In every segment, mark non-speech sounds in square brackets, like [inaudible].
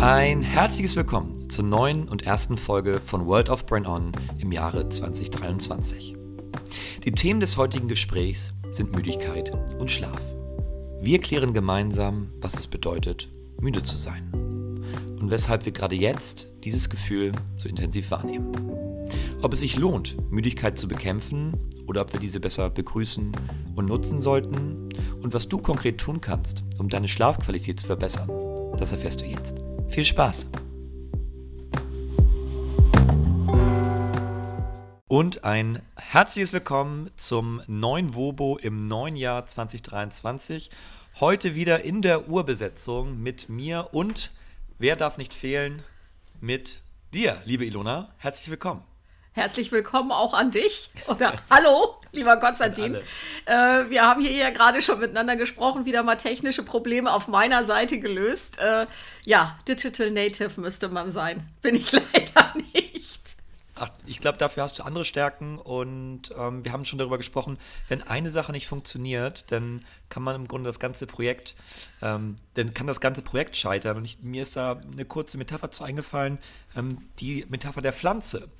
Ein herzliches Willkommen zur neuen und ersten Folge von World of Brain On im Jahre 2023. Die Themen des heutigen Gesprächs sind Müdigkeit und Schlaf. Wir klären gemeinsam, was es bedeutet, müde zu sein und weshalb wir gerade jetzt dieses Gefühl so intensiv wahrnehmen. Ob es sich lohnt, Müdigkeit zu bekämpfen oder ob wir diese besser begrüßen und nutzen sollten und was du konkret tun kannst, um deine Schlafqualität zu verbessern, das erfährst du jetzt. Viel Spaß! Und ein herzliches Willkommen zum neuen Wobo im neuen Jahr 2023. Heute wieder in der Urbesetzung mit mir und wer darf nicht fehlen, mit dir, liebe Ilona. Herzlich willkommen. Herzlich willkommen auch an dich. Oder hallo, lieber Konstantin. Äh, wir haben hier ja gerade schon miteinander gesprochen, wieder mal technische Probleme auf meiner Seite gelöst. Äh, ja, Digital Native müsste man sein. Bin ich [laughs] leider nicht. Ach, ich glaube, dafür hast du andere Stärken und ähm, wir haben schon darüber gesprochen, wenn eine Sache nicht funktioniert, dann kann man im Grunde das ganze Projekt, ähm, dann kann das ganze Projekt scheitern. Und ich, mir ist da eine kurze Metapher zu eingefallen, ähm, die Metapher der Pflanze.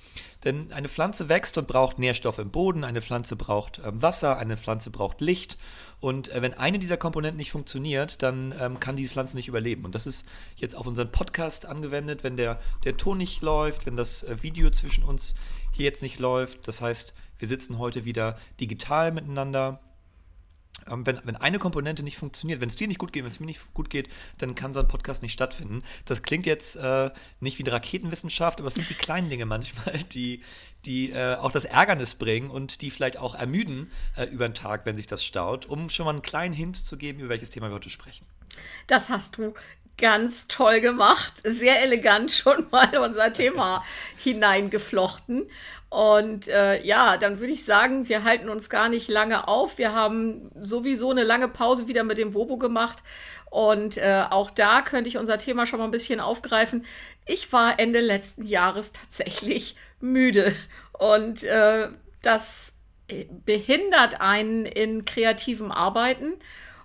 Denn eine Pflanze wächst und braucht Nährstoffe im Boden, eine Pflanze braucht ähm, Wasser, eine Pflanze braucht Licht. Und äh, wenn eine dieser Komponenten nicht funktioniert, dann ähm, kann diese Pflanze nicht überleben. Und das ist jetzt auf unseren Podcast angewendet, wenn der, der Ton nicht läuft, wenn das äh, Video zwischen uns hier jetzt nicht läuft. Das heißt, wir sitzen heute wieder digital miteinander ähm, wenn, wenn eine Komponente nicht funktioniert, wenn es dir nicht gut geht, wenn es mir nicht gut geht, dann kann so ein Podcast nicht stattfinden. Das klingt jetzt äh, nicht wie eine Raketenwissenschaft, aber es sind die kleinen Dinge manchmal, [laughs] die, die äh, auch das Ärgernis bringen und die vielleicht auch ermüden äh, über den Tag, wenn sich das staut, um schon mal einen kleinen Hint zu geben, über welches Thema wir heute sprechen. Das hast du ganz toll gemacht, sehr elegant [laughs] schon mal unser Thema hineingeflochten. Und äh, ja, dann würde ich sagen, wir halten uns gar nicht lange auf. Wir haben sowieso eine lange Pause wieder mit dem Wobo gemacht. Und äh, auch da könnte ich unser Thema schon mal ein bisschen aufgreifen. Ich war Ende letzten Jahres tatsächlich müde. Und äh, das behindert einen in kreativem Arbeiten.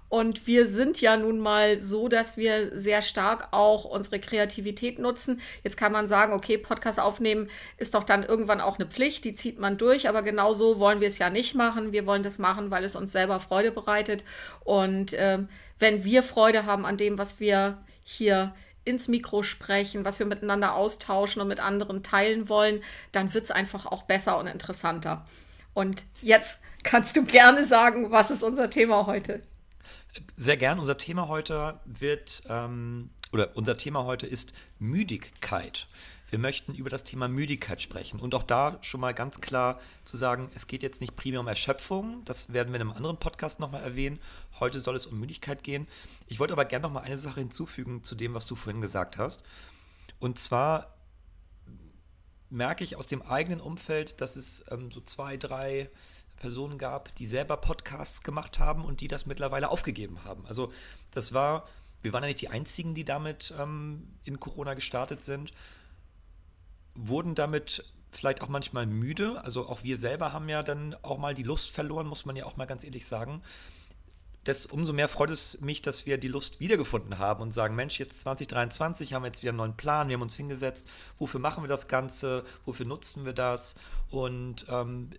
Und wir sind ja nun mal so, dass wir sehr stark auch unsere Kreativität nutzen. Jetzt kann man sagen, okay, Podcast aufnehmen ist doch dann irgendwann auch eine Pflicht, die zieht man durch, aber genau so wollen wir es ja nicht machen. Wir wollen das machen, weil es uns selber Freude bereitet. Und äh, wenn wir Freude haben an dem, was wir hier ins Mikro sprechen, was wir miteinander austauschen und mit anderen teilen wollen, dann wird es einfach auch besser und interessanter. Und jetzt kannst du gerne sagen, was ist unser Thema heute? Sehr gern. Unser Thema heute wird, ähm, oder unser Thema heute ist Müdigkeit. Wir möchten über das Thema Müdigkeit sprechen und auch da schon mal ganz klar zu sagen, es geht jetzt nicht primär um Erschöpfung, das werden wir in einem anderen Podcast nochmal erwähnen. Heute soll es um Müdigkeit gehen. Ich wollte aber gerne nochmal eine Sache hinzufügen zu dem, was du vorhin gesagt hast. Und zwar merke ich aus dem eigenen Umfeld, dass es ähm, so zwei, drei Personen gab, die selber Podcasts gemacht haben und die das mittlerweile aufgegeben haben. Also das war, wir waren ja nicht die Einzigen, die damit ähm, in Corona gestartet sind, wurden damit vielleicht auch manchmal müde. Also auch wir selber haben ja dann auch mal die Lust verloren, muss man ja auch mal ganz ehrlich sagen. Das, umso mehr freut es mich, dass wir die Lust wiedergefunden haben und sagen, Mensch, jetzt 2023 haben wir jetzt wieder einen neuen Plan, wir haben uns hingesetzt, wofür machen wir das Ganze, wofür nutzen wir das und ähm,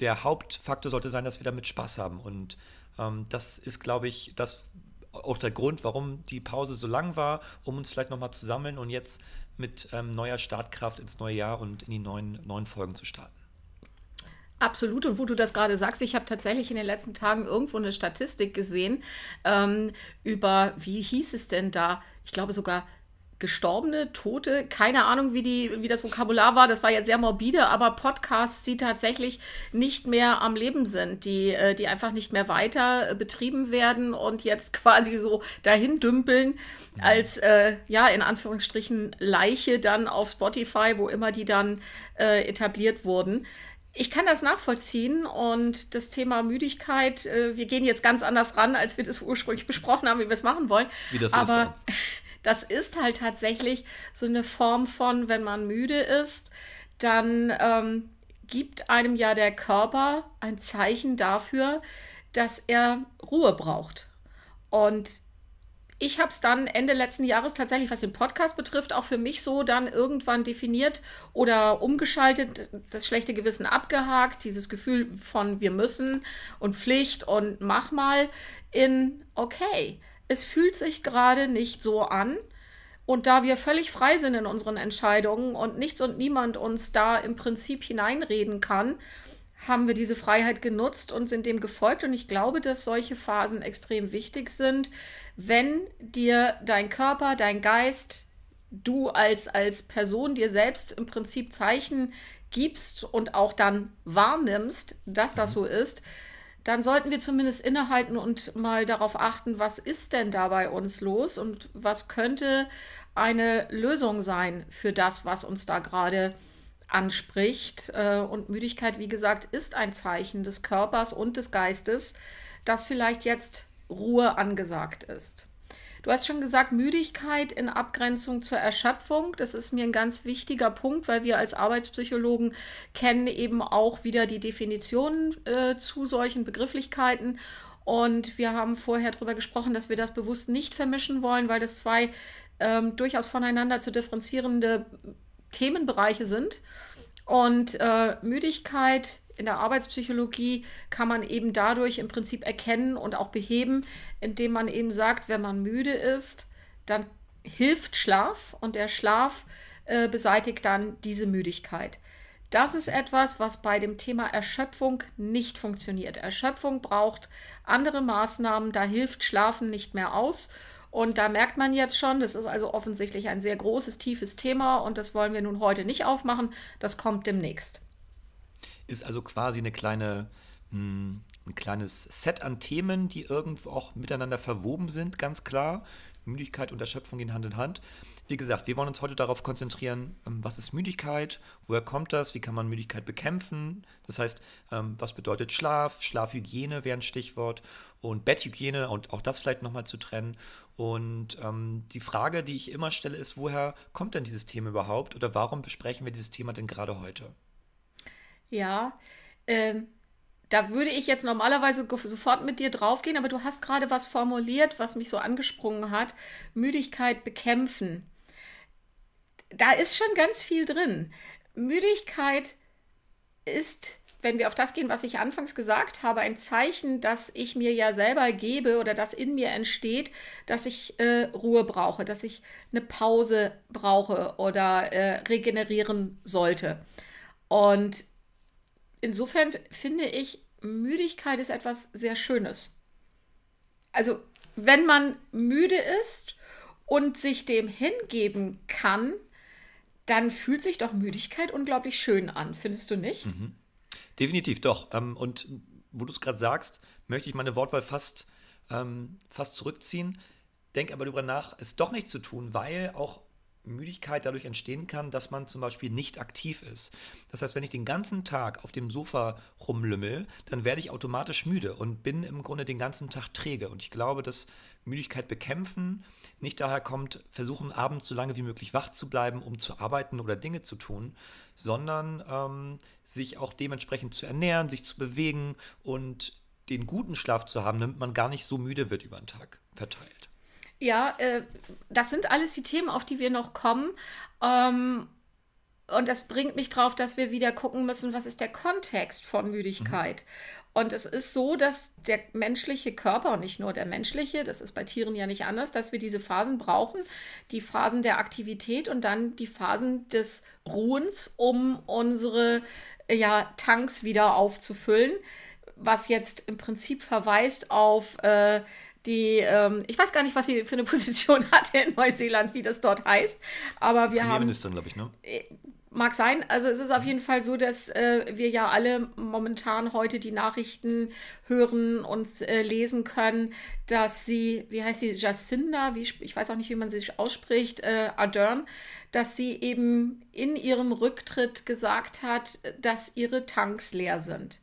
der Hauptfaktor sollte sein, dass wir damit Spaß haben. Und ähm, das ist, glaube ich, das auch der Grund, warum die Pause so lang war, um uns vielleicht nochmal zu sammeln und jetzt mit ähm, neuer Startkraft ins neue Jahr und in die neuen, neuen Folgen zu starten. Absolut. Und wo du das gerade sagst, ich habe tatsächlich in den letzten Tagen irgendwo eine Statistik gesehen ähm, über, wie hieß es denn da? Ich glaube sogar Gestorbene, Tote, keine Ahnung, wie, die, wie das Vokabular war, das war jetzt sehr morbide, aber Podcasts, die tatsächlich nicht mehr am Leben sind, die, äh, die einfach nicht mehr weiter äh, betrieben werden und jetzt [laughs] quasi so dahin dümpeln als, äh, ja, in Anführungsstrichen Leiche dann auf Spotify, wo immer die dann äh, etabliert wurden. Ich kann das nachvollziehen und das Thema Müdigkeit, äh, wir gehen jetzt ganz anders ran, als wir das ursprünglich [laughs] besprochen haben, wie wir es machen wollen. Wie das Aber ist [laughs] das ist halt tatsächlich so eine Form von, wenn man müde ist, dann ähm, gibt einem ja der Körper ein Zeichen dafür, dass er Ruhe braucht. Und ich habe es dann Ende letzten Jahres tatsächlich, was den Podcast betrifft, auch für mich so dann irgendwann definiert oder umgeschaltet, das schlechte Gewissen abgehakt, dieses Gefühl von wir müssen und Pflicht und mach mal in okay, es fühlt sich gerade nicht so an. Und da wir völlig frei sind in unseren Entscheidungen und nichts und niemand uns da im Prinzip hineinreden kann, haben wir diese Freiheit genutzt und sind dem gefolgt. Und ich glaube, dass solche Phasen extrem wichtig sind, wenn dir dein Körper, dein Geist, du als, als Person dir selbst im Prinzip Zeichen gibst und auch dann wahrnimmst, dass das so ist, dann sollten wir zumindest innehalten und mal darauf achten, was ist denn da bei uns los und was könnte eine Lösung sein für das, was uns da gerade anspricht. Äh, und Müdigkeit, wie gesagt, ist ein Zeichen des Körpers und des Geistes, dass vielleicht jetzt Ruhe angesagt ist. Du hast schon gesagt, Müdigkeit in Abgrenzung zur Erschöpfung. Das ist mir ein ganz wichtiger Punkt, weil wir als Arbeitspsychologen kennen eben auch wieder die Definitionen äh, zu solchen Begrifflichkeiten. Und wir haben vorher darüber gesprochen, dass wir das bewusst nicht vermischen wollen, weil das zwei ähm, durchaus voneinander zu differenzierende Themenbereiche sind. Und äh, Müdigkeit in der Arbeitspsychologie kann man eben dadurch im Prinzip erkennen und auch beheben, indem man eben sagt, wenn man müde ist, dann hilft Schlaf und der Schlaf äh, beseitigt dann diese Müdigkeit. Das ist etwas, was bei dem Thema Erschöpfung nicht funktioniert. Erschöpfung braucht andere Maßnahmen, da hilft Schlafen nicht mehr aus. Und da merkt man jetzt schon, das ist also offensichtlich ein sehr großes, tiefes Thema und das wollen wir nun heute nicht aufmachen. Das kommt demnächst. Ist also quasi eine kleine, mh, hm, ein kleines Set an Themen, die irgendwo auch miteinander verwoben sind, ganz klar. Müdigkeit und Erschöpfung gehen Hand in Hand. Wie gesagt, wir wollen uns heute darauf konzentrieren, ähm, was ist Müdigkeit, woher kommt das, wie kann man Müdigkeit bekämpfen. Das heißt, ähm, was bedeutet Schlaf, Schlafhygiene wäre ein Stichwort und Betthygiene und auch das vielleicht nochmal zu trennen. Und ähm, die Frage, die ich immer stelle, ist, woher kommt denn dieses Thema überhaupt oder warum besprechen wir dieses Thema denn gerade heute? Ja, ähm, da würde ich jetzt normalerweise sofort mit dir draufgehen, aber du hast gerade was formuliert, was mich so angesprungen hat. Müdigkeit bekämpfen. Da ist schon ganz viel drin. Müdigkeit ist, wenn wir auf das gehen, was ich anfangs gesagt habe, ein Zeichen, dass ich mir ja selber gebe oder das in mir entsteht, dass ich äh, Ruhe brauche, dass ich eine Pause brauche oder äh, regenerieren sollte. Und insofern finde ich, Müdigkeit ist etwas sehr Schönes. Also, wenn man müde ist und sich dem hingeben kann, dann fühlt sich doch Müdigkeit unglaublich schön an, findest du nicht? Mhm. Definitiv, doch. Ähm, und wo du es gerade sagst, möchte ich meine Wortwahl fast, ähm, fast zurückziehen. Denke aber darüber nach, es doch nicht zu tun, weil auch Müdigkeit dadurch entstehen kann, dass man zum Beispiel nicht aktiv ist. Das heißt, wenn ich den ganzen Tag auf dem Sofa rumlümmel, dann werde ich automatisch müde und bin im Grunde den ganzen Tag träge. Und ich glaube, dass Müdigkeit bekämpfen nicht daher kommt, versuchen abends so lange wie möglich wach zu bleiben, um zu arbeiten oder Dinge zu tun, sondern ähm, sich auch dementsprechend zu ernähren, sich zu bewegen und den guten Schlaf zu haben, damit man gar nicht so müde wird über den Tag verteilt. Ja, äh, das sind alles die Themen, auf die wir noch kommen. Ähm, und das bringt mich drauf, dass wir wieder gucken müssen, was ist der Kontext von Müdigkeit. Mhm. Und es ist so, dass der menschliche Körper und nicht nur der menschliche, das ist bei Tieren ja nicht anders, dass wir diese Phasen brauchen, die Phasen der Aktivität und dann die Phasen des Ruhens, um unsere ja, Tanks wieder aufzufüllen, was jetzt im Prinzip verweist auf äh, die, ähm, ich weiß gar nicht, was sie für eine [laughs] Position hatte in Neuseeland, wie das dort heißt, aber wir haben. glaube ich, ne? Äh, mag sein. Also es ist auf jeden Fall so, dass äh, wir ja alle momentan heute die Nachrichten hören und äh, lesen können, dass sie, wie heißt sie, Jacinda, wie, ich weiß auch nicht, wie man sie ausspricht, äh, Ardern, dass sie eben in ihrem Rücktritt gesagt hat, dass ihre Tanks leer sind.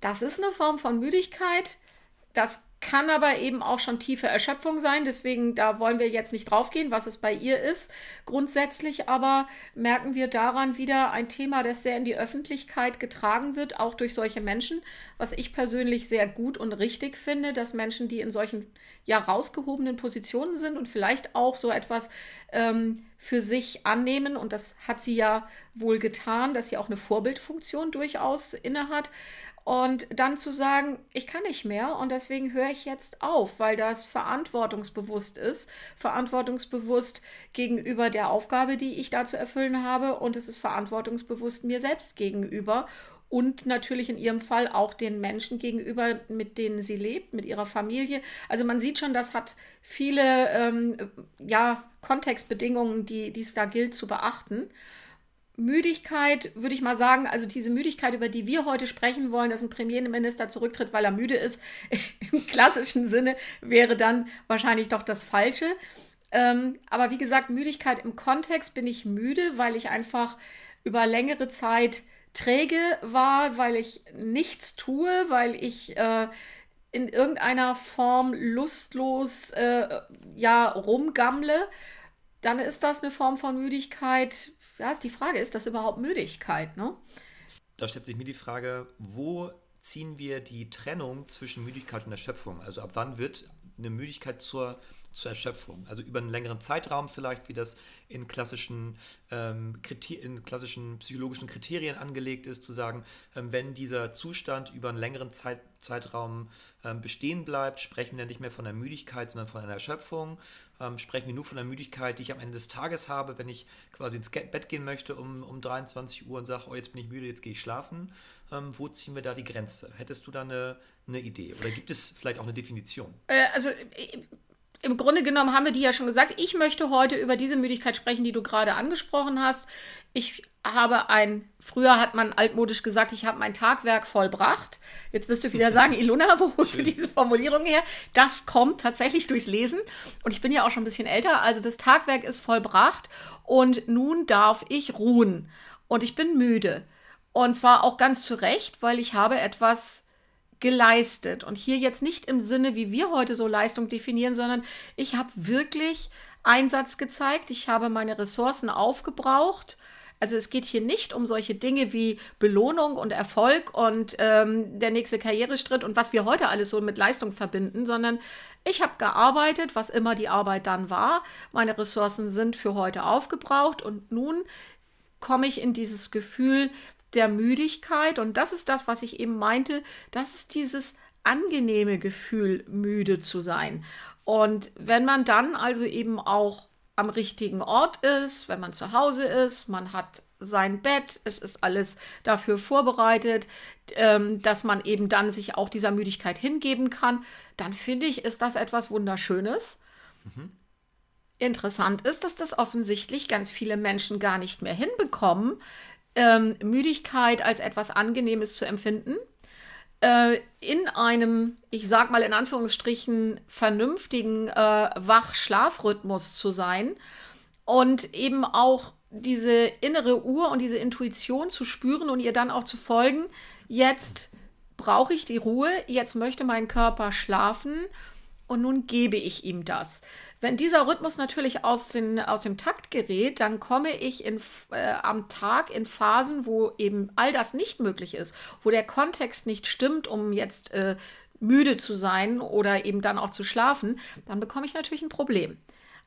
Das ist eine Form von Müdigkeit. Das kann aber eben auch schon tiefe Erschöpfung sein. Deswegen, da wollen wir jetzt nicht draufgehen, was es bei ihr ist. Grundsätzlich aber merken wir daran wieder ein Thema, das sehr in die Öffentlichkeit getragen wird, auch durch solche Menschen, was ich persönlich sehr gut und richtig finde, dass Menschen, die in solchen ja rausgehobenen Positionen sind und vielleicht auch so etwas ähm, für sich annehmen, und das hat sie ja wohl getan, dass sie auch eine Vorbildfunktion durchaus innehat, und dann zu sagen, ich kann nicht mehr und deswegen höre ich jetzt auf, weil das verantwortungsbewusst ist, verantwortungsbewusst gegenüber der Aufgabe, die ich da zu erfüllen habe und es ist verantwortungsbewusst mir selbst gegenüber und natürlich in ihrem Fall auch den Menschen gegenüber, mit denen sie lebt, mit ihrer Familie. Also man sieht schon, das hat viele ähm, ja, Kontextbedingungen, die es da gilt zu beachten. Müdigkeit, würde ich mal sagen, also diese Müdigkeit, über die wir heute sprechen wollen, dass ein Premierminister zurücktritt, weil er müde ist, [laughs] im klassischen Sinne wäre dann wahrscheinlich doch das Falsche. Ähm, aber wie gesagt, Müdigkeit im Kontext bin ich müde, weil ich einfach über längere Zeit träge war, weil ich nichts tue, weil ich äh, in irgendeiner Form lustlos äh, ja rumgammle, dann ist das eine Form von Müdigkeit, ja, ist die Frage, ist das überhaupt Müdigkeit? Ne? Da stellt sich mir die Frage, wo ziehen wir die Trennung zwischen Müdigkeit und Erschöpfung? Also ab wann wird eine Müdigkeit zur, zur Erschöpfung? Also über einen längeren Zeitraum vielleicht, wie das in klassischen, ähm, in klassischen psychologischen Kriterien angelegt ist, zu sagen, ähm, wenn dieser Zustand über einen längeren Zeit, Zeitraum ähm, bestehen bleibt, sprechen wir nicht mehr von einer Müdigkeit, sondern von einer Erschöpfung. Ähm, sprechen wir nur von der Müdigkeit, die ich am Ende des Tages habe, wenn ich quasi ins Bett gehen möchte um, um 23 Uhr und sage, oh, jetzt bin ich müde, jetzt gehe ich schlafen. Ähm, wo ziehen wir da die Grenze? Hättest du da eine, eine Idee? Oder gibt es vielleicht auch eine Definition? Äh, also äh, im Grunde genommen haben wir die ja schon gesagt. Ich möchte heute über diese Müdigkeit sprechen, die du gerade angesprochen hast. Ich habe ein, früher hat man altmodisch gesagt, ich habe mein Tagwerk vollbracht. Jetzt wirst du wieder [laughs] sagen, Ilona, wo holst du diese Formulierung her? Das kommt tatsächlich durchs Lesen. Und ich bin ja auch schon ein bisschen älter. Also das Tagwerk ist vollbracht und nun darf ich ruhen. Und ich bin müde. Und zwar auch ganz zu Recht, weil ich habe etwas geleistet. Und hier jetzt nicht im Sinne, wie wir heute so Leistung definieren, sondern ich habe wirklich Einsatz gezeigt. Ich habe meine Ressourcen aufgebraucht. Also es geht hier nicht um solche Dinge wie Belohnung und Erfolg und ähm, der nächste Karrierestritt und was wir heute alles so mit Leistung verbinden, sondern ich habe gearbeitet, was immer die Arbeit dann war. Meine Ressourcen sind für heute aufgebraucht und nun komme ich in dieses Gefühl, der Müdigkeit. Und das ist das, was ich eben meinte. Das ist dieses angenehme Gefühl, müde zu sein. Und wenn man dann also eben auch am richtigen Ort ist, wenn man zu Hause ist, man hat sein Bett, es ist alles dafür vorbereitet, ähm, dass man eben dann sich auch dieser Müdigkeit hingeben kann, dann finde ich, ist das etwas Wunderschönes. Mhm. Interessant ist, dass das offensichtlich ganz viele Menschen gar nicht mehr hinbekommen, ähm, Müdigkeit als etwas Angenehmes zu empfinden, äh, in einem, ich sag mal in Anführungsstrichen, vernünftigen äh, Wach-Schlafrhythmus zu sein und eben auch diese innere Uhr und diese Intuition zu spüren und ihr dann auch zu folgen. Jetzt brauche ich die Ruhe, jetzt möchte mein Körper schlafen und nun gebe ich ihm das. Wenn dieser Rhythmus natürlich aus, den, aus dem Takt gerät, dann komme ich in, äh, am Tag in Phasen, wo eben all das nicht möglich ist, wo der Kontext nicht stimmt, um jetzt äh, müde zu sein oder eben dann auch zu schlafen, dann bekomme ich natürlich ein Problem.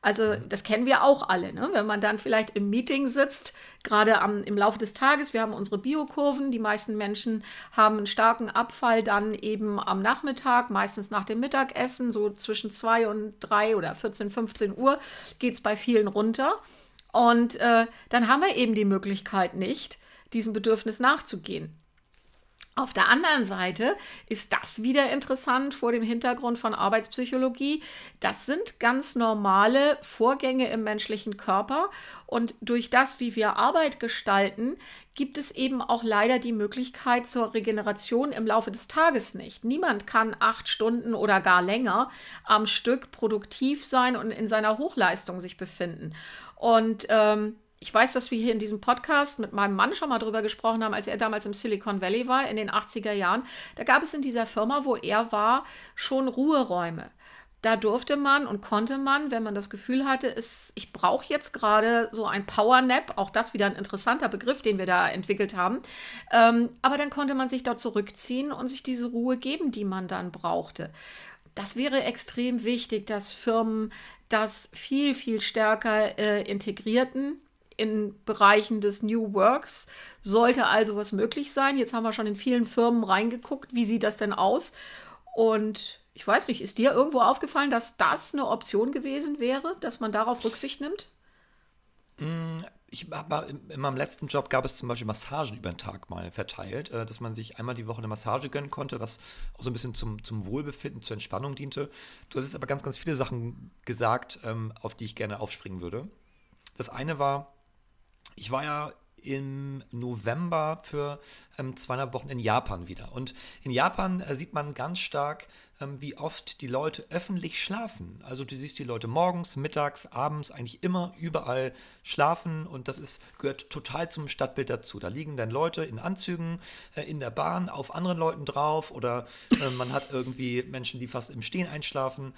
Also mhm. das kennen wir auch alle, ne? wenn man dann vielleicht im Meeting sitzt, gerade am, im Laufe des Tages, wir haben unsere Biokurven, die meisten Menschen haben einen starken Abfall dann eben am Nachmittag, meistens nach dem Mittagessen, so zwischen 2 und 3 oder 14, 15 Uhr geht es bei vielen runter. Und äh, dann haben wir eben die Möglichkeit nicht, diesem Bedürfnis nachzugehen. Auf der anderen Seite ist das wieder interessant vor dem Hintergrund von Arbeitspsychologie. Das sind ganz normale Vorgänge im menschlichen Körper und durch das, wie wir Arbeit gestalten, gibt es eben auch leider die Möglichkeit zur Regeneration im Laufe des Tages nicht. Niemand kann acht Stunden oder gar länger am Stück produktiv sein und in seiner Hochleistung sich befinden. Und ähm, ich weiß, dass wir hier in diesem Podcast mit meinem Mann schon mal drüber gesprochen haben, als er damals im Silicon Valley war, in den 80er Jahren. Da gab es in dieser Firma, wo er war, schon Ruheräume. Da durfte man und konnte man, wenn man das Gefühl hatte, es, ich brauche jetzt gerade so ein Power Nap, auch das wieder ein interessanter Begriff, den wir da entwickelt haben. Ähm, aber dann konnte man sich dort zurückziehen und sich diese Ruhe geben, die man dann brauchte. Das wäre extrem wichtig, dass Firmen das viel, viel stärker äh, integrierten in Bereichen des New Works. Sollte also was möglich sein. Jetzt haben wir schon in vielen Firmen reingeguckt. Wie sieht das denn aus? Und ich weiß nicht, ist dir irgendwo aufgefallen, dass das eine Option gewesen wäre, dass man darauf Rücksicht nimmt? Mm, ich habe in meinem letzten Job gab es zum Beispiel Massagen über den Tag mal verteilt, äh, dass man sich einmal die Woche eine Massage gönnen konnte, was auch so ein bisschen zum, zum Wohlbefinden, zur Entspannung diente. Du hast jetzt aber ganz, ganz viele Sachen gesagt, ähm, auf die ich gerne aufspringen würde. Das eine war, ich war ja im November für ähm, zweieinhalb Wochen in Japan wieder. Und in Japan äh, sieht man ganz stark, ähm, wie oft die Leute öffentlich schlafen. Also du siehst die Leute morgens, mittags, abends eigentlich immer überall schlafen und das ist, gehört total zum Stadtbild dazu. Da liegen dann Leute in Anzügen äh, in der Bahn auf anderen Leuten drauf oder äh, man hat irgendwie Menschen, die fast im Stehen einschlafen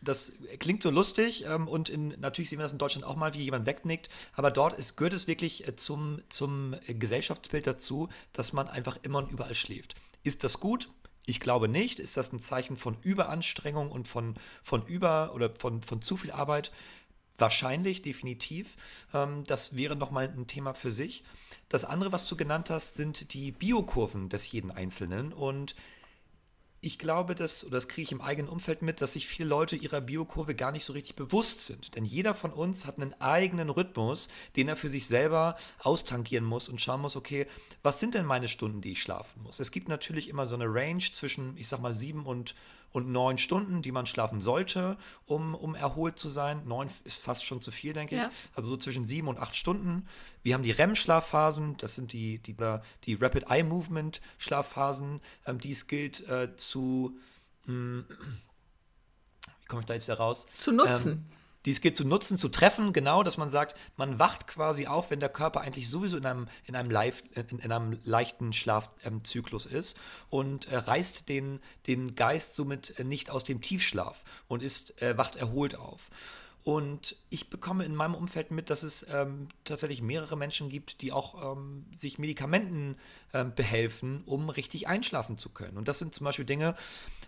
das klingt so lustig ähm, und in, natürlich sehen wir das in Deutschland auch mal, wie jemand wegnickt, aber dort ist, gehört es wirklich äh, zum, zum Gesellschaftsbild dazu, dass man einfach immer und überall schläft. Ist das gut? Ich glaube nicht. Ist das ein Zeichen von Überanstrengung und von, von über oder von, von zu viel Arbeit? Wahrscheinlich, definitiv. Ähm, das wäre nochmal ein Thema für sich. Das andere, was du genannt hast, sind die Biokurven des jeden Einzelnen und ich glaube, dass, oder das kriege ich im eigenen Umfeld mit, dass sich viele Leute ihrer Biokurve gar nicht so richtig bewusst sind. Denn jeder von uns hat einen eigenen Rhythmus, den er für sich selber austangieren muss und schauen muss, okay, was sind denn meine Stunden, die ich schlafen muss? Es gibt natürlich immer so eine Range zwischen, ich sag mal, sieben und und neun Stunden, die man schlafen sollte, um, um erholt zu sein. Neun ist fast schon zu viel, denke ja. ich. Also so zwischen sieben und acht Stunden. Wir haben die REM-Schlafphasen, das sind die, die, die Rapid Eye Movement Schlafphasen, ähm, die es gilt äh, zu, mh, hm, wie komme ich da jetzt wieder raus? Zu nutzen. Ähm, dies gilt zu nutzen, zu treffen, genau, dass man sagt, man wacht quasi auf, wenn der Körper eigentlich sowieso in einem, in einem, Live, in, in einem leichten Schlafzyklus ähm, ist und äh, reißt den, den Geist somit nicht aus dem Tiefschlaf und ist, äh, wacht erholt auf. Und ich bekomme in meinem Umfeld mit, dass es ähm, tatsächlich mehrere Menschen gibt, die auch ähm, sich Medikamenten ähm, behelfen, um richtig einschlafen zu können. Und das sind zum Beispiel Dinge,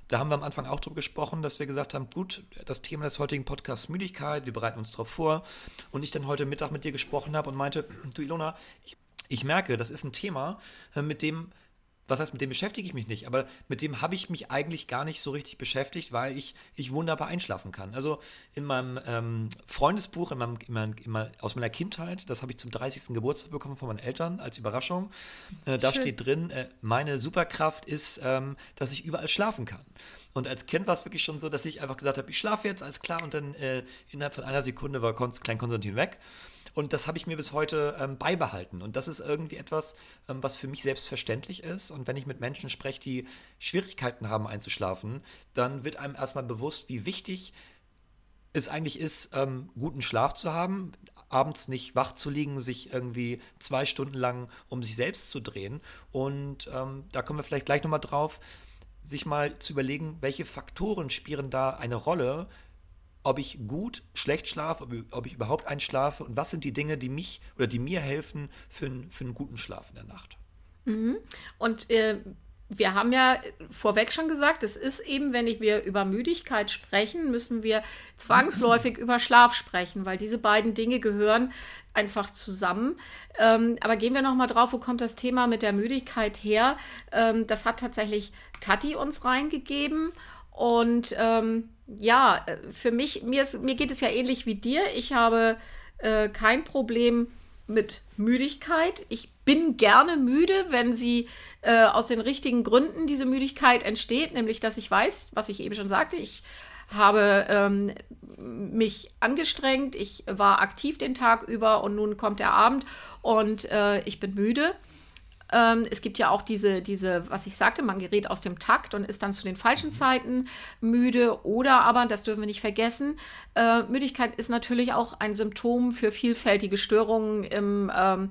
da haben wir am Anfang auch drüber gesprochen, dass wir gesagt haben, gut, das Thema des heutigen Podcasts Müdigkeit, wir bereiten uns darauf vor. Und ich dann heute Mittag mit dir gesprochen habe und meinte, du Ilona, ich, ich merke, das ist ein Thema, äh, mit dem was heißt, mit dem beschäftige ich mich nicht, aber mit dem habe ich mich eigentlich gar nicht so richtig beschäftigt, weil ich, ich wunderbar einschlafen kann. Also in meinem ähm, Freundesbuch in meinem, in meinem, in meinem, aus meiner Kindheit, das habe ich zum 30. Geburtstag bekommen von meinen Eltern als Überraschung, äh, da Schön. steht drin, äh, meine Superkraft ist, ähm, dass ich überall schlafen kann. Und als Kind war es wirklich schon so, dass ich einfach gesagt habe, ich schlafe jetzt, alles klar, und dann äh, innerhalb von einer Sekunde war Klein Konstantin weg. Und das habe ich mir bis heute ähm, beibehalten. Und das ist irgendwie etwas, ähm, was für mich selbstverständlich ist. Und wenn ich mit Menschen spreche, die Schwierigkeiten haben einzuschlafen, dann wird einem erstmal bewusst, wie wichtig es eigentlich ist, ähm, guten Schlaf zu haben, abends nicht wach zu liegen, sich irgendwie zwei Stunden lang um sich selbst zu drehen. Und ähm, da kommen wir vielleicht gleich nochmal drauf, sich mal zu überlegen, welche Faktoren spielen da eine Rolle, ob ich gut, schlecht schlafe, ob, ob, ich überhaupt einschlafe und was sind die Dinge, die mich oder die mir helfen für, für einen guten Schlaf in der Nacht. Mhm. Und äh, wir haben ja vorweg schon gesagt, es ist eben, wenn wir über Müdigkeit sprechen, müssen wir zwangsläufig über Schlaf sprechen, weil diese beiden Dinge gehören einfach zusammen. Ähm, aber gehen wir noch mal drauf, wo kommt das Thema mit der Müdigkeit her? Ähm, das hat tatsächlich Tati uns reingegeben und ähm, ja, äh, für mich, mir, ist, mir geht es ja ähnlich wie dir. Ich habe äh, kein Problem mit Müdigkeit. Ich bin gerne müde, wenn sie äh, aus den richtigen Gründen diese Müdigkeit entsteht, nämlich dass ich weiß, was ich eben schon sagte, ich habe ähm, mich angestrengt, ich war aktiv den Tag über und nun kommt der Abend und äh, ich bin müde. Ähm, es gibt ja auch diese, diese, was ich sagte, man gerät aus dem Takt und ist dann zu den falschen mhm. Zeiten müde. Oder aber, das dürfen wir nicht vergessen, äh, Müdigkeit ist natürlich auch ein Symptom für vielfältige Störungen im ähm,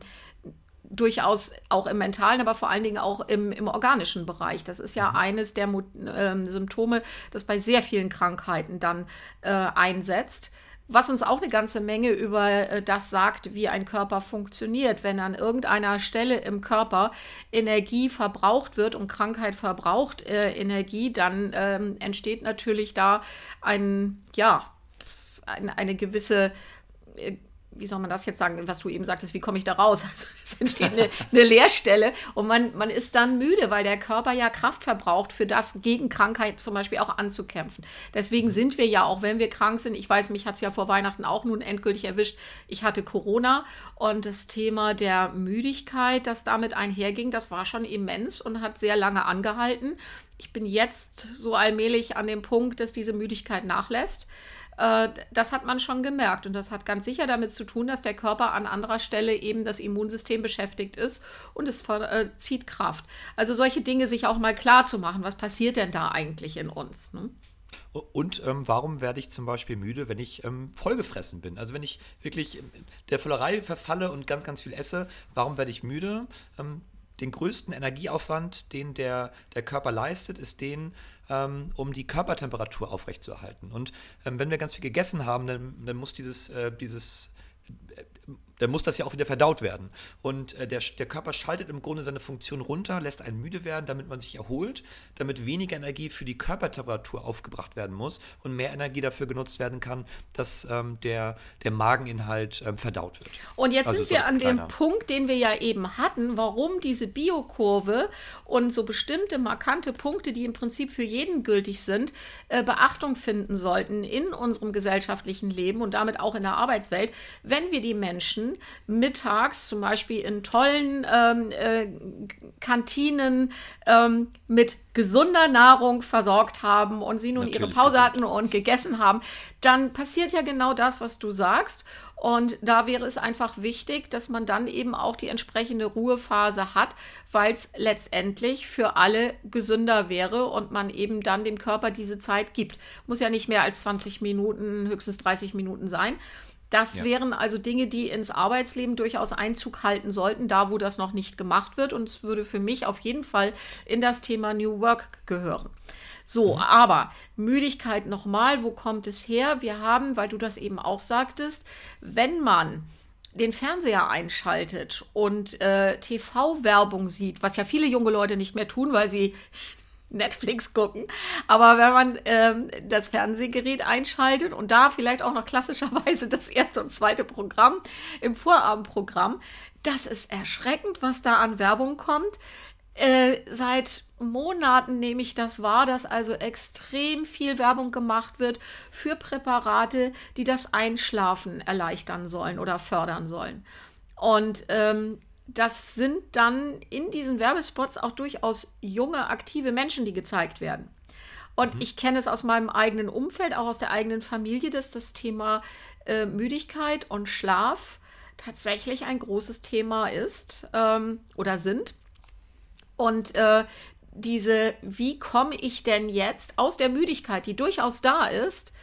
durchaus auch im mentalen, aber vor allen Dingen auch im, im organischen Bereich. Das ist ja mhm. eines der äh, Symptome, das bei sehr vielen Krankheiten dann äh, einsetzt. Was uns auch eine ganze Menge über äh, das sagt, wie ein Körper funktioniert. Wenn an irgendeiner Stelle im Körper Energie verbraucht wird und Krankheit verbraucht äh, Energie, dann ähm, entsteht natürlich da ein, ja, ein, eine gewisse äh, wie soll man das jetzt sagen, was du eben sagtest, wie komme ich da raus? [laughs] Also es entsteht eine, eine Leerstelle und man, man ist dann müde, weil der Körper ja Kraft verbraucht, für das gegen Krankheit zum Beispiel auch anzukämpfen. Deswegen sind wir ja auch, wenn wir krank sind, ich weiß, mich hat es ja vor Weihnachten auch nun endgültig erwischt, ich hatte Corona und das Thema der Müdigkeit, das damit einherging, das war schon immens und hat sehr lange angehalten. Ich bin jetzt so allmählich an dem Punkt, dass diese Müdigkeit nachlässt. Äh, das hat man schon gemerkt. Und das hat ganz sicher damit zu tun, dass der Körper an anderer Stelle eben das Immunsystem beschäftigt ist und es äh, zieht Kraft. Also solche Dinge sich auch mal klar zu machen, was passiert denn da eigentlich in uns? Ne? Und ähm, warum werde ich zum Beispiel müde, wenn ich ähm, vollgefressen bin? Also wenn ich wirklich der Völlerei verfalle und ganz, ganz viel esse, warum werde ich müde? Ähm, den größten Energieaufwand, den der, der Körper leistet, ist den, ähm, um die Körpertemperatur aufrechtzuerhalten. Und ähm, wenn wir ganz viel gegessen haben, dann, dann muss dieses, äh, dieses dann muss das ja auch wieder verdaut werden. Und äh, der, der Körper schaltet im Grunde seine Funktion runter, lässt einen müde werden, damit man sich erholt, damit weniger Energie für die Körpertemperatur aufgebracht werden muss und mehr Energie dafür genutzt werden kann, dass ähm, der, der Mageninhalt ähm, verdaut wird. Und jetzt also sind wir an kleiner. dem Punkt, den wir ja eben hatten, warum diese Biokurve und so bestimmte markante Punkte, die im Prinzip für jeden gültig sind, äh, Beachtung finden sollten in unserem gesellschaftlichen Leben und damit auch in der Arbeitswelt, wenn wir die Menschen mittags zum Beispiel in tollen ähm, äh, Kantinen ähm, mit gesunder Nahrung versorgt haben und sie nun Natürlich ihre Pause hatten und gegessen haben, dann passiert ja genau das, was du sagst. Und da wäre es einfach wichtig, dass man dann eben auch die entsprechende Ruhephase hat, weil es letztendlich für alle gesünder wäre und man eben dann dem Körper diese Zeit gibt. Muss ja nicht mehr als 20 Minuten, höchstens 30 Minuten sein. Das ja. wären also Dinge, die ins Arbeitsleben durchaus Einzug halten sollten, da wo das noch nicht gemacht wird. Und es würde für mich auf jeden Fall in das Thema New Work gehören. So, mhm. aber Müdigkeit nochmal, wo kommt es her? Wir haben, weil du das eben auch sagtest, wenn man den Fernseher einschaltet und äh, TV-Werbung sieht, was ja viele junge Leute nicht mehr tun, weil sie Netflix gucken. Aber wenn man ähm, das Fernsehgerät einschaltet und da vielleicht auch noch klassischerweise das erste und zweite Programm im Vorabendprogramm, das ist erschreckend, was da an Werbung kommt. Äh, seit Monaten nehme ich das wahr, dass also extrem viel Werbung gemacht wird für Präparate, die das Einschlafen erleichtern sollen oder fördern sollen. Und ähm, das sind dann in diesen Werbespots auch durchaus junge, aktive Menschen, die gezeigt werden. Und mhm. ich kenne es aus meinem eigenen Umfeld, auch aus der eigenen Familie, dass das Thema äh, Müdigkeit und Schlaf tatsächlich ein großes Thema ist ähm, oder sind. Und äh, diese, wie komme ich denn jetzt aus der Müdigkeit, die durchaus da ist,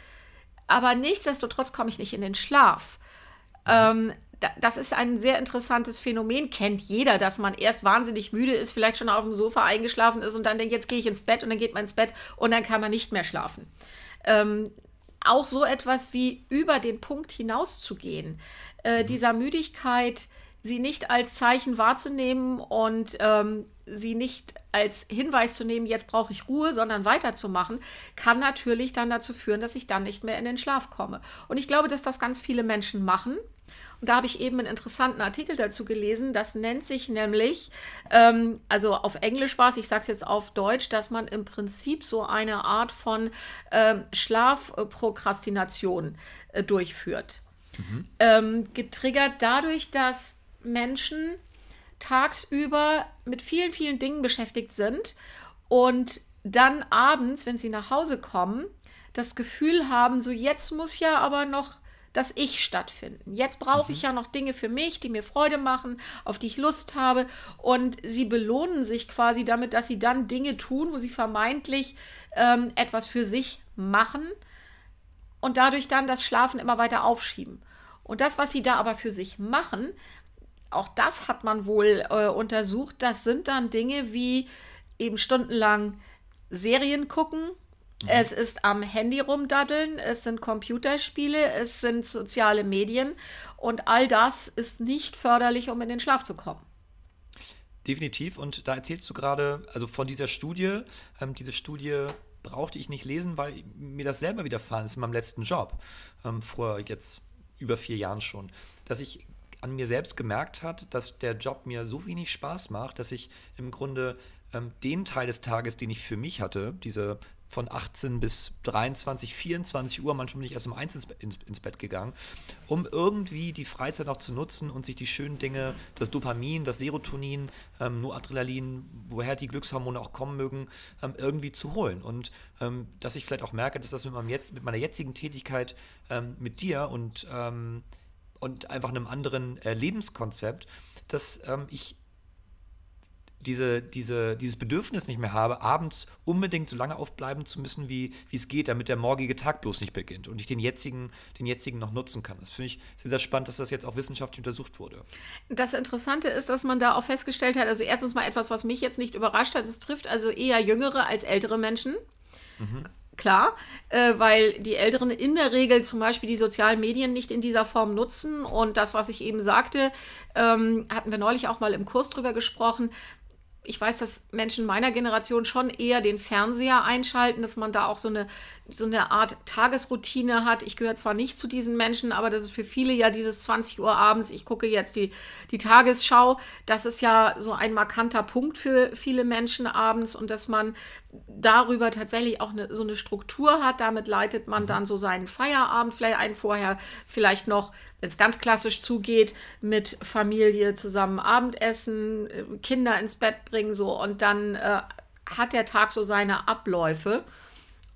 aber nichtsdestotrotz komme ich nicht in den Schlaf. Mhm. Ähm, das ist ein sehr interessantes Phänomen. Kennt jeder, dass man erst wahnsinnig müde ist, vielleicht schon auf dem Sofa eingeschlafen ist und dann denkt, jetzt gehe ich ins Bett und dann geht man ins Bett und dann kann man nicht mehr schlafen. Ähm, auch so etwas wie über den Punkt hinauszugehen, äh, mhm. dieser Müdigkeit, sie nicht als Zeichen wahrzunehmen und ähm, sie nicht als Hinweis zu nehmen, jetzt brauche ich Ruhe, sondern weiterzumachen, kann natürlich dann dazu führen, dass ich dann nicht mehr in den Schlaf komme. Und ich glaube, dass das ganz viele Menschen machen. Und da habe ich eben einen interessanten Artikel dazu gelesen. Das nennt sich nämlich, ähm, also auf Englisch war es, ich sage es jetzt auf Deutsch, dass man im Prinzip so eine Art von ähm, Schlafprokrastination äh, durchführt. Mhm. Ähm, getriggert dadurch, dass Menschen tagsüber mit vielen, vielen Dingen beschäftigt sind und dann abends, wenn sie nach Hause kommen, das Gefühl haben, so jetzt muss ja aber noch das Ich stattfinden. Jetzt brauche ich mhm. ja noch Dinge für mich, die mir Freude machen, auf die ich Lust habe. Und sie belohnen sich quasi damit, dass sie dann Dinge tun, wo sie vermeintlich ähm, etwas für sich machen und dadurch dann das Schlafen immer weiter aufschieben. Und das, was sie da aber für sich machen, auch das hat man wohl äh, untersucht, das sind dann Dinge wie eben stundenlang Serien gucken. Es ist am Handy rumdaddeln, es sind Computerspiele, es sind soziale Medien und all das ist nicht förderlich, um in den Schlaf zu kommen. Definitiv. Und da erzählst du gerade, also von dieser Studie, ähm, diese Studie brauchte ich nicht lesen, weil mir das selber widerfahren ist in meinem letzten Job, ähm, vor jetzt über vier Jahren schon, dass ich an mir selbst gemerkt hat, dass der Job mir so wenig Spaß macht, dass ich im Grunde ähm, den Teil des Tages, den ich für mich hatte, diese von 18 bis 23, 24 Uhr, manchmal bin ich erst um eins ins, Bett gegangen, um irgendwie die Freizeit noch zu nutzen und sich die schönen Dinge, das Dopamin, das Serotonin, ähm, nur Adrenalin, woher die Glückshormone auch kommen mögen, ähm, irgendwie zu holen. Und ähm, dass ich vielleicht auch merke, dass das mit, meinem jetzt, mit meiner jetzigen Tätigkeit ähm, mit dir und, ähm, und einfach einem anderen äh, Lebenskonzept, dass ähm, ich diese, diese, dieses Bedürfnis nicht mehr habe, abends unbedingt so lange aufbleiben zu müssen, wie, wie es geht, damit der morgige Tag bloß nicht beginnt und ich den jetzigen, den jetzigen noch nutzen kann. Das finde ich sehr, sehr spannend, dass das jetzt auch wissenschaftlich untersucht wurde. Das Interessante ist, dass man da auch festgestellt hat, also erstens mal etwas, was mich jetzt nicht überrascht hat, es trifft also eher jüngere als ältere Menschen. Mhm klar, äh, weil die Älteren in der Regel zum Beispiel die sozialen Medien nicht in dieser Form nutzen. Und das, was ich eben sagte, ähm, hatten wir neulich auch mal im Kurs drüber gesprochen, ich weiß, dass Menschen meiner Generation schon eher den Fernseher einschalten, dass man da auch so eine, so eine Art Tagesroutine hat. Ich gehöre zwar nicht zu diesen Menschen, aber das ist für viele ja dieses 20 Uhr abends, ich gucke jetzt die, die Tagesschau. Das ist ja so ein markanter Punkt für viele Menschen abends und dass man darüber tatsächlich auch eine, so eine Struktur hat. Damit leitet man mhm. dann so seinen Feierabend vielleicht ein, vorher vielleicht noch, wenn es ganz klassisch zugeht, mit Familie zusammen Abendessen, äh, Kinder ins Bett bringen, so und dann äh, hat der Tag so seine Abläufe.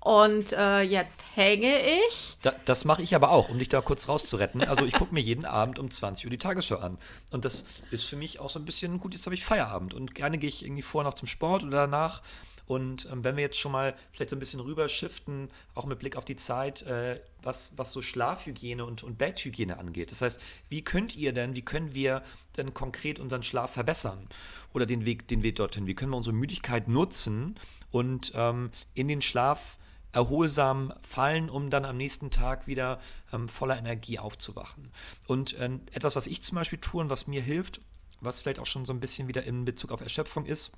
Und äh, jetzt hänge ich. Da, das mache ich aber auch, um dich da kurz rauszuretten. Also ich gucke mir jeden Abend um 20 Uhr die Tagesschau an. Und das ist für mich auch so ein bisschen, gut, jetzt habe ich Feierabend. Und gerne gehe ich irgendwie vorher noch zum Sport oder danach. Und ähm, wenn wir jetzt schon mal vielleicht so ein bisschen rüberschiften, auch mit Blick auf die Zeit, äh, was, was so Schlafhygiene und, und Betthygiene angeht. Das heißt, wie könnt ihr denn, wie können wir denn konkret unseren Schlaf verbessern? Oder den Weg, den Weg dorthin? Wie können wir unsere Müdigkeit nutzen und ähm, in den Schlaf erholsam fallen, um dann am nächsten Tag wieder ähm, voller Energie aufzuwachen. Und äh, etwas, was ich zum Beispiel tue und was mir hilft, was vielleicht auch schon so ein bisschen wieder in Bezug auf Erschöpfung ist,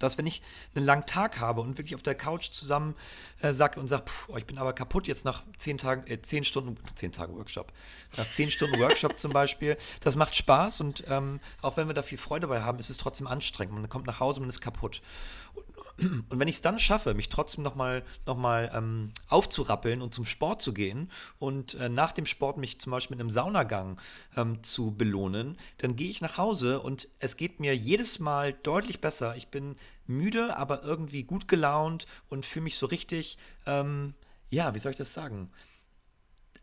dass wenn ich einen langen Tag habe und wirklich auf der Couch zusammen äh, sacke und sage, oh, ich bin aber kaputt jetzt nach zehn Tagen, äh, zehn Stunden, [laughs] zehn Tagen Workshop, nach zehn Stunden Workshop zum Beispiel, das macht Spaß und ähm, auch wenn wir da viel Freude dabei haben, ist es trotzdem anstrengend. Man kommt nach Hause und ist kaputt. Und wenn ich es dann schaffe, mich trotzdem nochmal noch mal, ähm, aufzurappeln und zum Sport zu gehen und äh, nach dem Sport mich zum Beispiel mit einem Saunagang ähm, zu belohnen, dann gehe ich nach Hause und es geht mir jedes Mal deutlich besser. Ich bin müde, aber irgendwie gut gelaunt und fühle mich so richtig, ähm, ja, wie soll ich das sagen?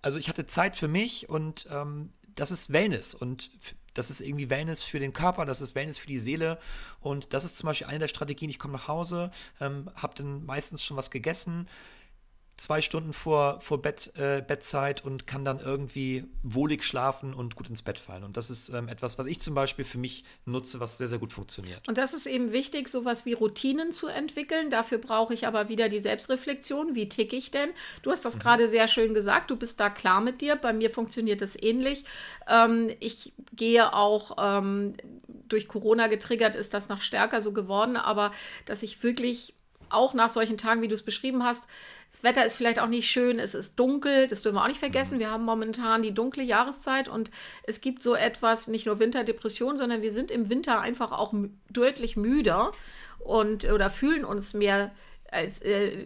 Also ich hatte Zeit für mich und ähm, das ist Wellness und das ist irgendwie Wellness für den Körper, das ist Wellness für die Seele. Und das ist zum Beispiel eine der Strategien. Ich komme nach Hause, ähm, habe dann meistens schon was gegessen, zwei Stunden vor, vor Bett, äh, Bettzeit und kann dann irgendwie wohlig schlafen und gut ins Bett fallen. Und das ist ähm, etwas, was ich zum Beispiel für mich nutze, was sehr, sehr gut funktioniert. Und das ist eben wichtig, sowas wie Routinen zu entwickeln. Dafür brauche ich aber wieder die Selbstreflexion. Wie ticke ich denn? Du hast das mhm. gerade sehr schön gesagt. Du bist da klar mit dir. Bei mir funktioniert es ähnlich. Ähm, ich gehe auch ähm, durch Corona getriggert, ist das noch stärker so geworden, aber dass ich wirklich auch nach solchen Tagen, wie du es beschrieben hast, das Wetter ist vielleicht auch nicht schön, es ist dunkel, das dürfen wir auch nicht vergessen. Mhm. Wir haben momentan die dunkle Jahreszeit und es gibt so etwas, nicht nur Winterdepression, sondern wir sind im Winter einfach auch deutlich müder und oder fühlen uns mehr als äh,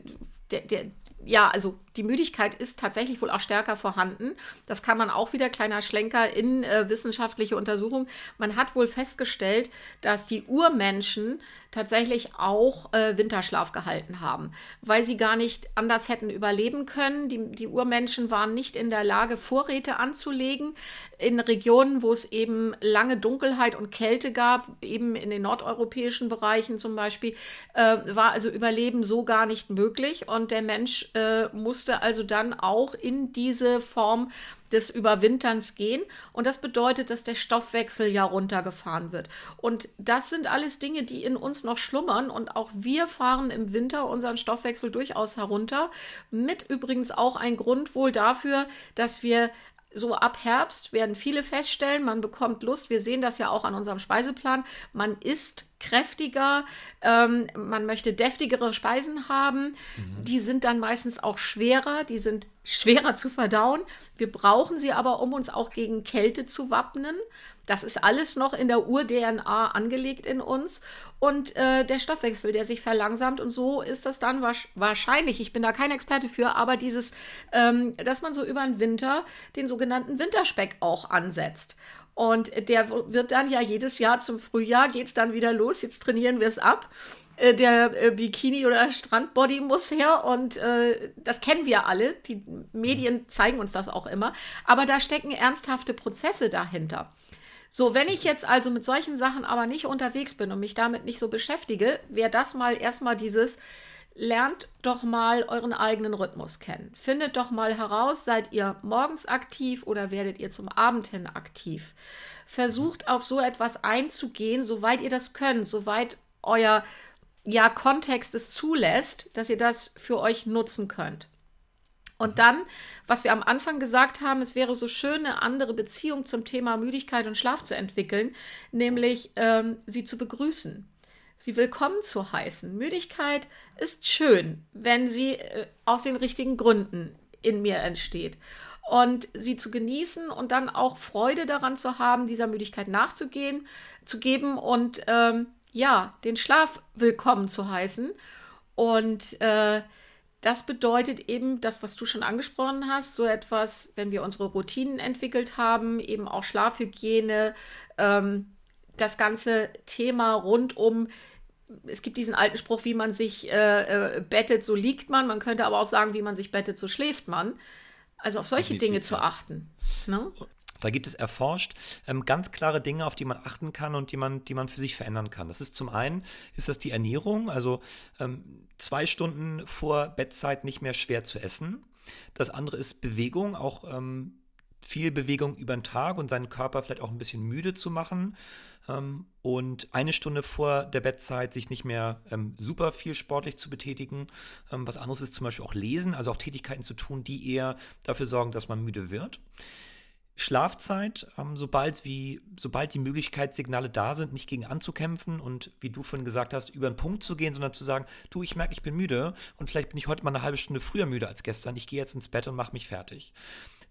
der, der, ja, also die Müdigkeit ist tatsächlich wohl auch stärker vorhanden. Das kann man auch wieder, kleiner Schlenker in äh, wissenschaftliche Untersuchungen. Man hat wohl festgestellt, dass die Urmenschen tatsächlich auch äh, Winterschlaf gehalten haben, weil sie gar nicht anders hätten überleben können. Die, die Urmenschen waren nicht in der Lage, Vorräte anzulegen in Regionen, wo es eben lange Dunkelheit und Kälte gab, eben in den nordeuropäischen Bereichen zum Beispiel, äh, war also Überleben so gar nicht möglich. Und der Mensch äh, musste also dann auch in diese Form des Überwinterns gehen. Und das bedeutet, dass der Stoffwechsel ja runtergefahren wird. Und das sind alles Dinge, die in uns noch schlummern. Und auch wir fahren im Winter unseren Stoffwechsel durchaus herunter. Mit übrigens auch ein Grund wohl dafür, dass wir so ab Herbst werden viele feststellen, man bekommt Lust. Wir sehen das ja auch an unserem Speiseplan. Man isst kräftiger, ähm, man möchte deftigere Speisen haben. Mhm. Die sind dann meistens auch schwerer, die sind schwerer zu verdauen. Wir brauchen sie aber, um uns auch gegen Kälte zu wappnen. Das ist alles noch in der Ur-DNA angelegt in uns. Und äh, der Stoffwechsel, der sich verlangsamt. Und so ist das dann wahrscheinlich, ich bin da kein Experte für, aber dieses, ähm, dass man so über den Winter den sogenannten Winterspeck auch ansetzt. Und der wird dann ja jedes Jahr zum Frühjahr, geht es dann wieder los, jetzt trainieren wir es ab. Äh, der äh, Bikini oder Strandbody muss her und äh, das kennen wir alle. Die Medien zeigen uns das auch immer. Aber da stecken ernsthafte Prozesse dahinter. So, wenn ich jetzt also mit solchen Sachen aber nicht unterwegs bin und mich damit nicht so beschäftige, wäre das mal erstmal dieses, lernt doch mal euren eigenen Rhythmus kennen. Findet doch mal heraus, seid ihr morgens aktiv oder werdet ihr zum Abend hin aktiv. Versucht auf so etwas einzugehen, soweit ihr das könnt, soweit euer ja, Kontext es zulässt, dass ihr das für euch nutzen könnt. Und dann, was wir am Anfang gesagt haben, es wäre so schön, eine andere Beziehung zum Thema Müdigkeit und Schlaf zu entwickeln, nämlich ähm, sie zu begrüßen, sie willkommen zu heißen. Müdigkeit ist schön, wenn sie äh, aus den richtigen Gründen in mir entsteht. Und sie zu genießen und dann auch Freude daran zu haben, dieser Müdigkeit nachzugehen, zu geben und ähm, ja, den Schlaf willkommen zu heißen. Und äh, das bedeutet eben das, was du schon angesprochen hast, so etwas, wenn wir unsere Routinen entwickelt haben, eben auch Schlafhygiene, ähm, das ganze Thema rund um, es gibt diesen alten Spruch, wie man sich äh, äh, bettet, so liegt man. Man könnte aber auch sagen, wie man sich bettet, so schläft man. Also auf solche Definitiv, Dinge zu achten. Ne? Da gibt es erforscht ähm, ganz klare Dinge, auf die man achten kann und die man, die man für sich verändern kann. Das ist zum einen, ist das die Ernährung, also ähm, zwei Stunden vor Bettzeit nicht mehr schwer zu essen. Das andere ist Bewegung, auch ähm, viel Bewegung über den Tag und seinen Körper vielleicht auch ein bisschen müde zu machen. Ähm, und eine Stunde vor der Bettzeit sich nicht mehr ähm, super viel sportlich zu betätigen. Ähm, was anderes ist zum Beispiel auch lesen, also auch Tätigkeiten zu tun, die eher dafür sorgen, dass man müde wird. Schlafzeit, ähm, sobald, wie, sobald die Möglichkeitssignale da sind, nicht gegen anzukämpfen und wie du vorhin gesagt hast, über den Punkt zu gehen, sondern zu sagen, du, ich merke, ich bin müde und vielleicht bin ich heute mal eine halbe Stunde früher müde als gestern, ich gehe jetzt ins Bett und mache mich fertig.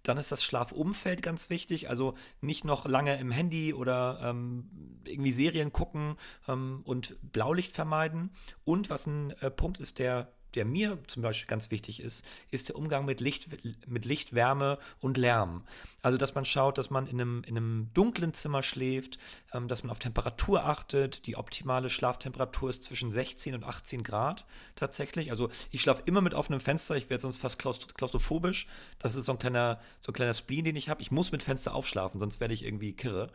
Dann ist das Schlafumfeld ganz wichtig, also nicht noch lange im Handy oder ähm, irgendwie Serien gucken ähm, und Blaulicht vermeiden. Und was ein äh, Punkt ist, der der mir zum Beispiel ganz wichtig ist, ist der Umgang mit Licht, mit Licht, Wärme und Lärm. Also, dass man schaut, dass man in einem, in einem dunklen Zimmer schläft, ähm, dass man auf Temperatur achtet. Die optimale Schlaftemperatur ist zwischen 16 und 18 Grad tatsächlich. Also, ich schlafe immer mit offenem Fenster. Ich werde sonst fast klaustrophobisch. Das ist so ein kleiner, so ein kleiner Spleen, den ich habe. Ich muss mit Fenster aufschlafen, sonst werde ich irgendwie kirre.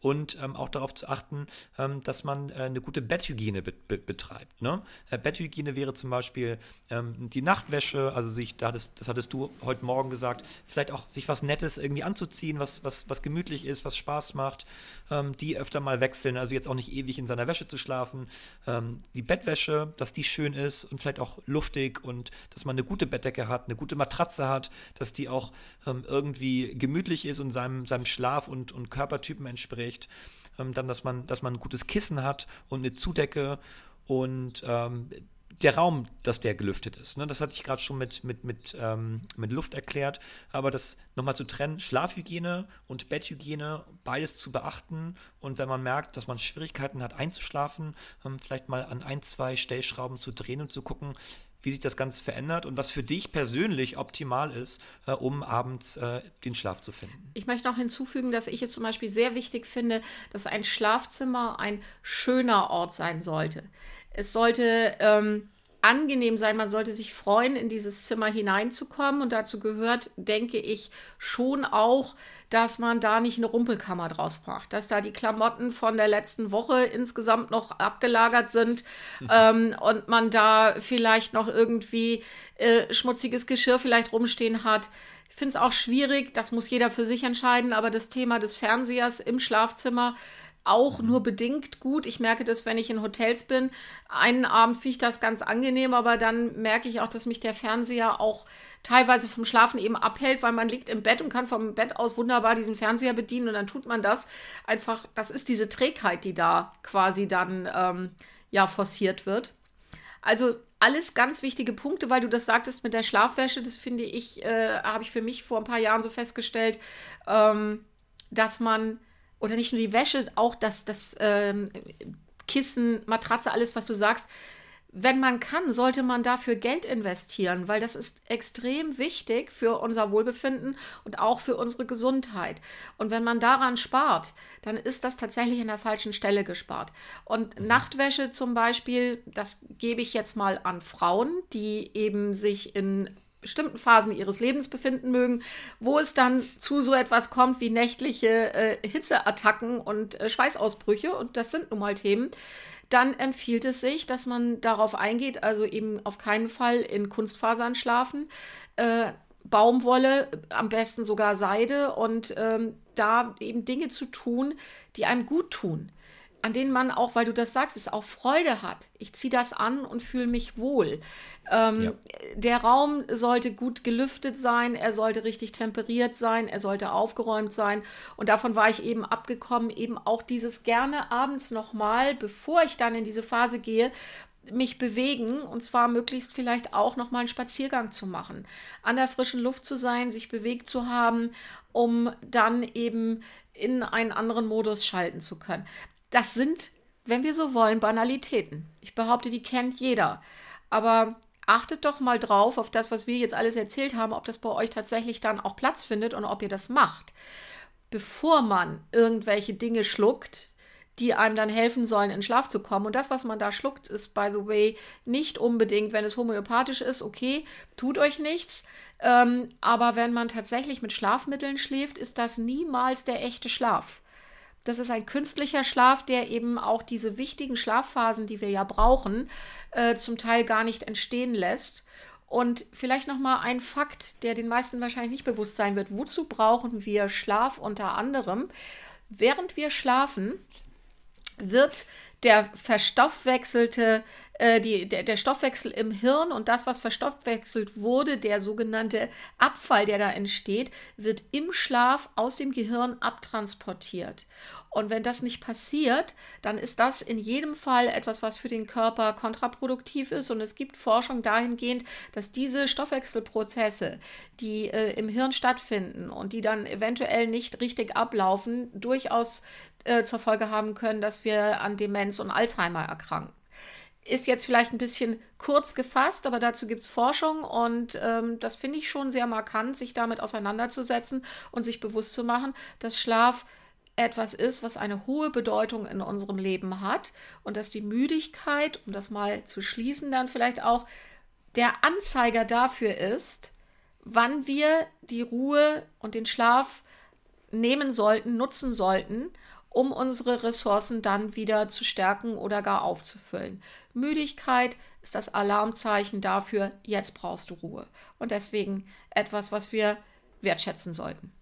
Und ähm, auch darauf zu achten, ähm, dass man äh, eine gute Betthygiene be be betreibt. Ne? Äh, Betthygiene wäre zum Beispiel ähm, die Nachtwäsche, also sich, da hattest, das hattest du heute Morgen gesagt, vielleicht auch sich was Nettes irgendwie anzuziehen, was, was, was gemütlich ist, was Spaß macht, ähm, die öfter mal wechseln, also jetzt auch nicht ewig in seiner Wäsche zu schlafen. Ähm, die Bettwäsche, dass die schön ist und vielleicht auch luftig und dass man eine gute Bettdecke hat, eine gute Matratze hat, dass die auch ähm, irgendwie gemütlich ist und seinem, seinem Schlaf- und, und Körpertypen entspricht. Ähm, dann, dass man, dass man ein gutes Kissen hat und eine Zudecke und ähm, der Raum, dass der gelüftet ist. Ne? Das hatte ich gerade schon mit, mit, mit, ähm, mit Luft erklärt. Aber das nochmal zu trennen, Schlafhygiene und Betthygiene, beides zu beachten. Und wenn man merkt, dass man Schwierigkeiten hat einzuschlafen, ähm, vielleicht mal an ein, zwei Stellschrauben zu drehen und zu gucken, wie sich das Ganze verändert und was für dich persönlich optimal ist, äh, um abends äh, den Schlaf zu finden. Ich möchte noch hinzufügen, dass ich es zum Beispiel sehr wichtig finde, dass ein Schlafzimmer ein schöner Ort sein sollte. Es sollte ähm, angenehm sein. Man sollte sich freuen, in dieses Zimmer hineinzukommen. Und dazu gehört, denke ich, schon auch, dass man da nicht eine Rumpelkammer draus macht. Dass da die Klamotten von der letzten Woche insgesamt noch abgelagert sind mhm. ähm, und man da vielleicht noch irgendwie äh, schmutziges Geschirr vielleicht rumstehen hat. Ich finde es auch schwierig, das muss jeder für sich entscheiden, aber das Thema des Fernsehers im Schlafzimmer auch nur bedingt gut. Ich merke das, wenn ich in Hotels bin. Einen Abend finde ich das ganz angenehm, aber dann merke ich auch, dass mich der Fernseher auch teilweise vom Schlafen eben abhält, weil man liegt im Bett und kann vom Bett aus wunderbar diesen Fernseher bedienen und dann tut man das. Einfach, das ist diese Trägheit, die da quasi dann ähm, ja forciert wird. Also alles ganz wichtige Punkte, weil du das sagtest mit der Schlafwäsche, das finde ich, äh, habe ich für mich vor ein paar Jahren so festgestellt, ähm, dass man oder nicht nur die Wäsche, auch das, das ähm, Kissen, Matratze, alles, was du sagst. Wenn man kann, sollte man dafür Geld investieren, weil das ist extrem wichtig für unser Wohlbefinden und auch für unsere Gesundheit. Und wenn man daran spart, dann ist das tatsächlich an der falschen Stelle gespart. Und mhm. Nachtwäsche zum Beispiel, das gebe ich jetzt mal an Frauen, die eben sich in bestimmten Phasen ihres Lebens befinden mögen, wo es dann zu so etwas kommt wie nächtliche äh, Hitzeattacken und äh, Schweißausbrüche, und das sind nun mal Themen, dann empfiehlt es sich, dass man darauf eingeht, also eben auf keinen Fall in Kunstfasern schlafen, äh, Baumwolle, am besten sogar Seide und ähm, da eben Dinge zu tun, die einem gut tun an denen man auch, weil du das sagst, es auch Freude hat. Ich ziehe das an und fühle mich wohl. Ähm, ja. Der Raum sollte gut gelüftet sein, er sollte richtig temperiert sein, er sollte aufgeräumt sein. Und davon war ich eben abgekommen, eben auch dieses gerne abends nochmal, bevor ich dann in diese Phase gehe, mich bewegen und zwar möglichst vielleicht auch nochmal einen Spaziergang zu machen, an der frischen Luft zu sein, sich bewegt zu haben, um dann eben in einen anderen Modus schalten zu können. Das sind, wenn wir so wollen, Banalitäten. Ich behaupte, die kennt jeder. Aber achtet doch mal drauf auf das, was wir jetzt alles erzählt haben, ob das bei euch tatsächlich dann auch Platz findet und ob ihr das macht. Bevor man irgendwelche Dinge schluckt, die einem dann helfen sollen, in Schlaf zu kommen. Und das, was man da schluckt, ist, by the way, nicht unbedingt, wenn es homöopathisch ist, okay, tut euch nichts. Ähm, aber wenn man tatsächlich mit Schlafmitteln schläft, ist das niemals der echte Schlaf. Das ist ein künstlicher Schlaf, der eben auch diese wichtigen Schlafphasen, die wir ja brauchen, äh, zum Teil gar nicht entstehen lässt. Und vielleicht noch mal ein Fakt, der den meisten wahrscheinlich nicht bewusst sein wird. Wozu brauchen wir Schlaf unter anderem? Während wir schlafen, wird der verstoffwechselte, äh, die, der, der Stoffwechsel im Hirn und das, was verstoffwechselt wurde, der sogenannte Abfall, der da entsteht, wird im Schlaf aus dem Gehirn abtransportiert. Und wenn das nicht passiert, dann ist das in jedem Fall etwas, was für den Körper kontraproduktiv ist. Und es gibt Forschung dahingehend, dass diese Stoffwechselprozesse, die äh, im Hirn stattfinden und die dann eventuell nicht richtig ablaufen, durchaus äh, zur Folge haben können, dass wir an Demenz und Alzheimer erkranken. Ist jetzt vielleicht ein bisschen kurz gefasst, aber dazu gibt es Forschung und ähm, das finde ich schon sehr markant, sich damit auseinanderzusetzen und sich bewusst zu machen, dass Schlaf etwas ist, was eine hohe Bedeutung in unserem Leben hat und dass die Müdigkeit, um das mal zu schließen, dann vielleicht auch der Anzeiger dafür ist, wann wir die Ruhe und den Schlaf nehmen sollten, nutzen sollten um unsere Ressourcen dann wieder zu stärken oder gar aufzufüllen. Müdigkeit ist das Alarmzeichen dafür, jetzt brauchst du Ruhe. Und deswegen etwas, was wir wertschätzen sollten.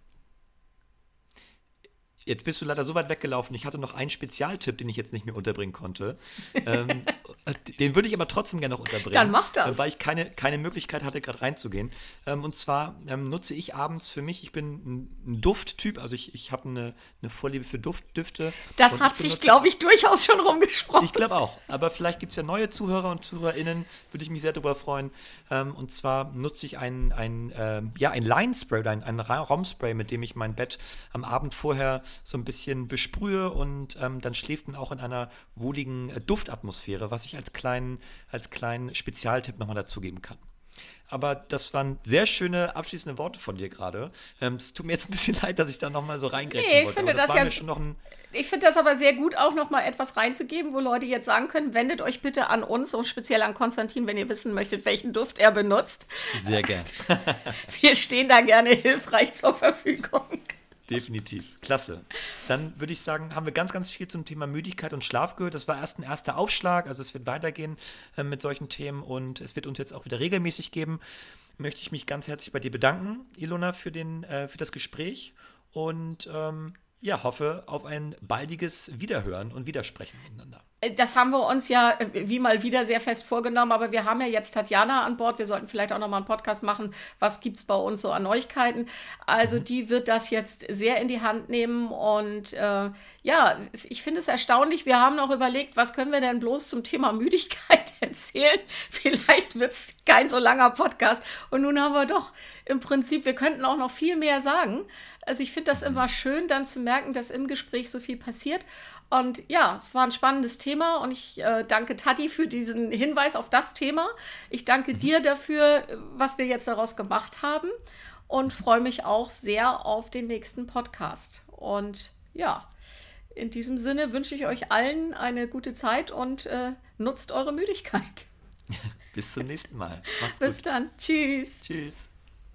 Jetzt bist du leider so weit weggelaufen. Ich hatte noch einen Spezialtipp, den ich jetzt nicht mehr unterbringen konnte. [laughs] ähm, den würde ich aber trotzdem gerne noch unterbringen. Dann mach das. Weil ich keine, keine Möglichkeit hatte, gerade reinzugehen. Ähm, und zwar ähm, nutze ich abends für mich, ich bin ein, Dufttyp, also ich, ich habe eine, eine Vorliebe für Duft, Düfte. Das hat sich, glaube ich, durchaus schon rumgesprochen. Ich glaube auch. Aber vielleicht gibt es ja neue Zuhörer und ZuhörerInnen, würde ich mich sehr darüber freuen. Ähm, und zwar nutze ich ein, ein, ja, ein Line-Spray oder ein, ein Raumspray, mit dem ich mein Bett am Abend vorher so ein bisschen besprühe und dann schläft man auch in einer wohligen äh, Duftatmosphäre, was ich ich als kleinen, als kleinen Spezialtipp nochmal dazugeben kann. Aber das waren sehr schöne abschließende Worte von dir gerade. Ähm, es tut mir jetzt ein bisschen [laughs] leid, dass ich da nochmal so reingrätschen Nee, ich wollte. finde das noch ein, Ich finde das aber sehr gut, auch nochmal etwas reinzugeben, wo Leute jetzt sagen können, wendet euch bitte an uns und speziell an Konstantin, wenn ihr wissen möchtet, welchen Duft er benutzt. sehr [laughs] gern. Wir stehen da gerne hilfreich zur Verfügung. Definitiv. Klasse. Dann würde ich sagen, haben wir ganz, ganz viel zum Thema Müdigkeit und Schlaf gehört. Das war erst ein erster Aufschlag. Also es wird weitergehen äh, mit solchen Themen und es wird uns jetzt auch wieder regelmäßig geben. Möchte ich mich ganz herzlich bei dir bedanken, Ilona, für, den, äh, für das Gespräch und ähm, ja, hoffe auf ein baldiges Wiederhören und Widersprechen miteinander. Das haben wir uns ja äh, wie mal wieder sehr fest vorgenommen, aber wir haben ja jetzt Tatjana an Bord. Wir sollten vielleicht auch noch mal einen Podcast machen. Was gibt es bei uns so an Neuigkeiten? Also die wird das jetzt sehr in die Hand nehmen und äh, ja, ich finde es erstaunlich. Wir haben noch überlegt, was können wir denn bloß zum Thema Müdigkeit [laughs] erzählen? Vielleicht wird es kein so langer Podcast. Und nun haben wir doch im Prinzip, wir könnten auch noch viel mehr sagen. Also ich finde das immer schön, dann zu merken, dass im Gespräch so viel passiert. Und ja, es war ein spannendes Thema und ich äh, danke Tati für diesen Hinweis auf das Thema. Ich danke dir dafür, was wir jetzt daraus gemacht haben und freue mich auch sehr auf den nächsten Podcast. Und ja, in diesem Sinne wünsche ich euch allen eine gute Zeit und äh, nutzt eure Müdigkeit. [laughs] Bis zum nächsten Mal. Macht's Bis gut. dann. Tschüss. Tschüss.